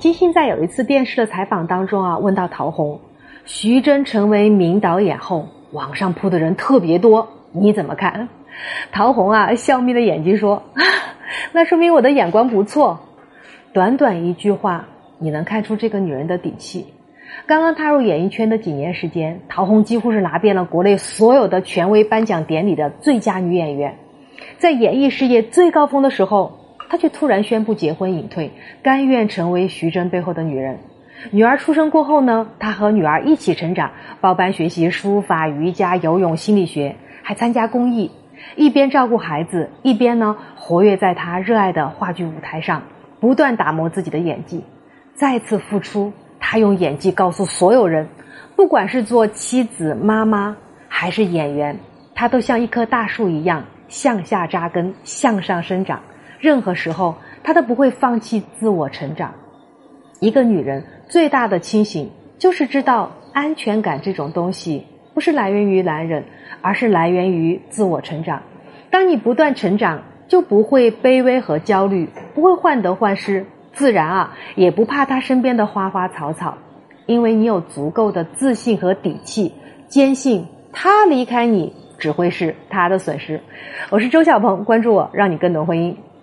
金星在有一次电视的采访当中啊，问到陶虹，徐峥成为名导演后，网上扑的人特别多，你怎么看？陶虹啊，笑眯了眼睛说：“ 那说明我的眼光不错。”短短一句话，你能看出这个女人的底气。刚刚踏入演艺圈的几年时间，陶虹几乎是拿遍了国内所有的权威颁奖典礼的最佳女演员。在演艺事业最高峰的时候，她却突然宣布结婚隐退，甘愿成为徐峥背后的女人。女儿出生过后呢，她和女儿一起成长，包班学习书法、瑜伽、游泳、心理学，还参加公益。一边照顾孩子，一边呢活跃在她热爱的话剧舞台上，不断打磨自己的演技，再次复出。她用演技告诉所有人，不管是做妻子、妈妈，还是演员，她都像一棵大树一样向下扎根、向上生长。任何时候，她都不会放弃自我成长。一个女人最大的清醒，就是知道安全感这种东西不是来源于男人，而是来源于自我成长。当你不断成长，就不会卑微和焦虑，不会患得患失。自然啊，也不怕他身边的花花草草，因为你有足够的自信和底气，坚信他离开你只会是他的损失。我是周小鹏，关注我，让你更懂婚姻。